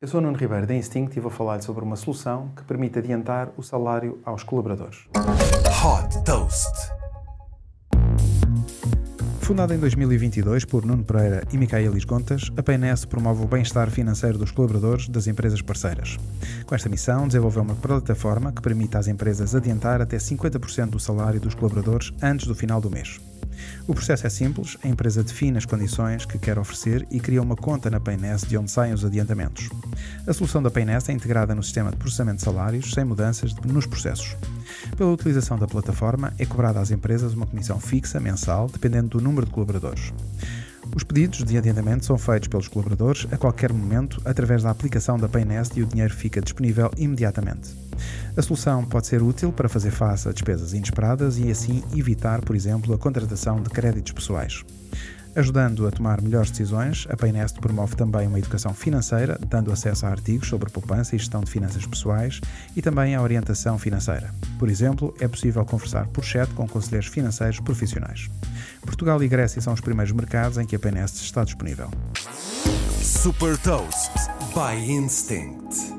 Eu sou o Nuno Ribeiro da Instinct e vou falar sobre uma solução que permite adiantar o salário aos colaboradores. Hot Toast. Fundada em 2022 por Nuno Pereira e Micaelis Gontas, a PNS promove o bem-estar financeiro dos colaboradores das empresas parceiras. Com esta missão, desenvolveu uma plataforma que permite às empresas adiantar até 50% do salário dos colaboradores antes do final do mês. O processo é simples, a empresa define as condições que quer oferecer e cria uma conta na Paynest de onde saem os adiantamentos. A solução da Paynest é integrada no sistema de processamento de salários, sem mudanças nos processos. Pela utilização da plataforma, é cobrada às empresas uma comissão fixa mensal, dependendo do número de colaboradores. Os pedidos de adiantamento são feitos pelos colaboradores a qualquer momento através da aplicação da Paynest e o dinheiro fica disponível imediatamente. A solução pode ser útil para fazer face a despesas inesperadas e assim evitar, por exemplo, a contratação de créditos pessoais. Ajudando a tomar melhores decisões, a Paynest promove também uma educação financeira, dando acesso a artigos sobre poupança e gestão de finanças pessoais e também a orientação financeira. Por exemplo, é possível conversar por chat com conselheiros financeiros profissionais. Portugal e Grécia são os primeiros mercados em que a Paynest está disponível. Super Toast by Instinct.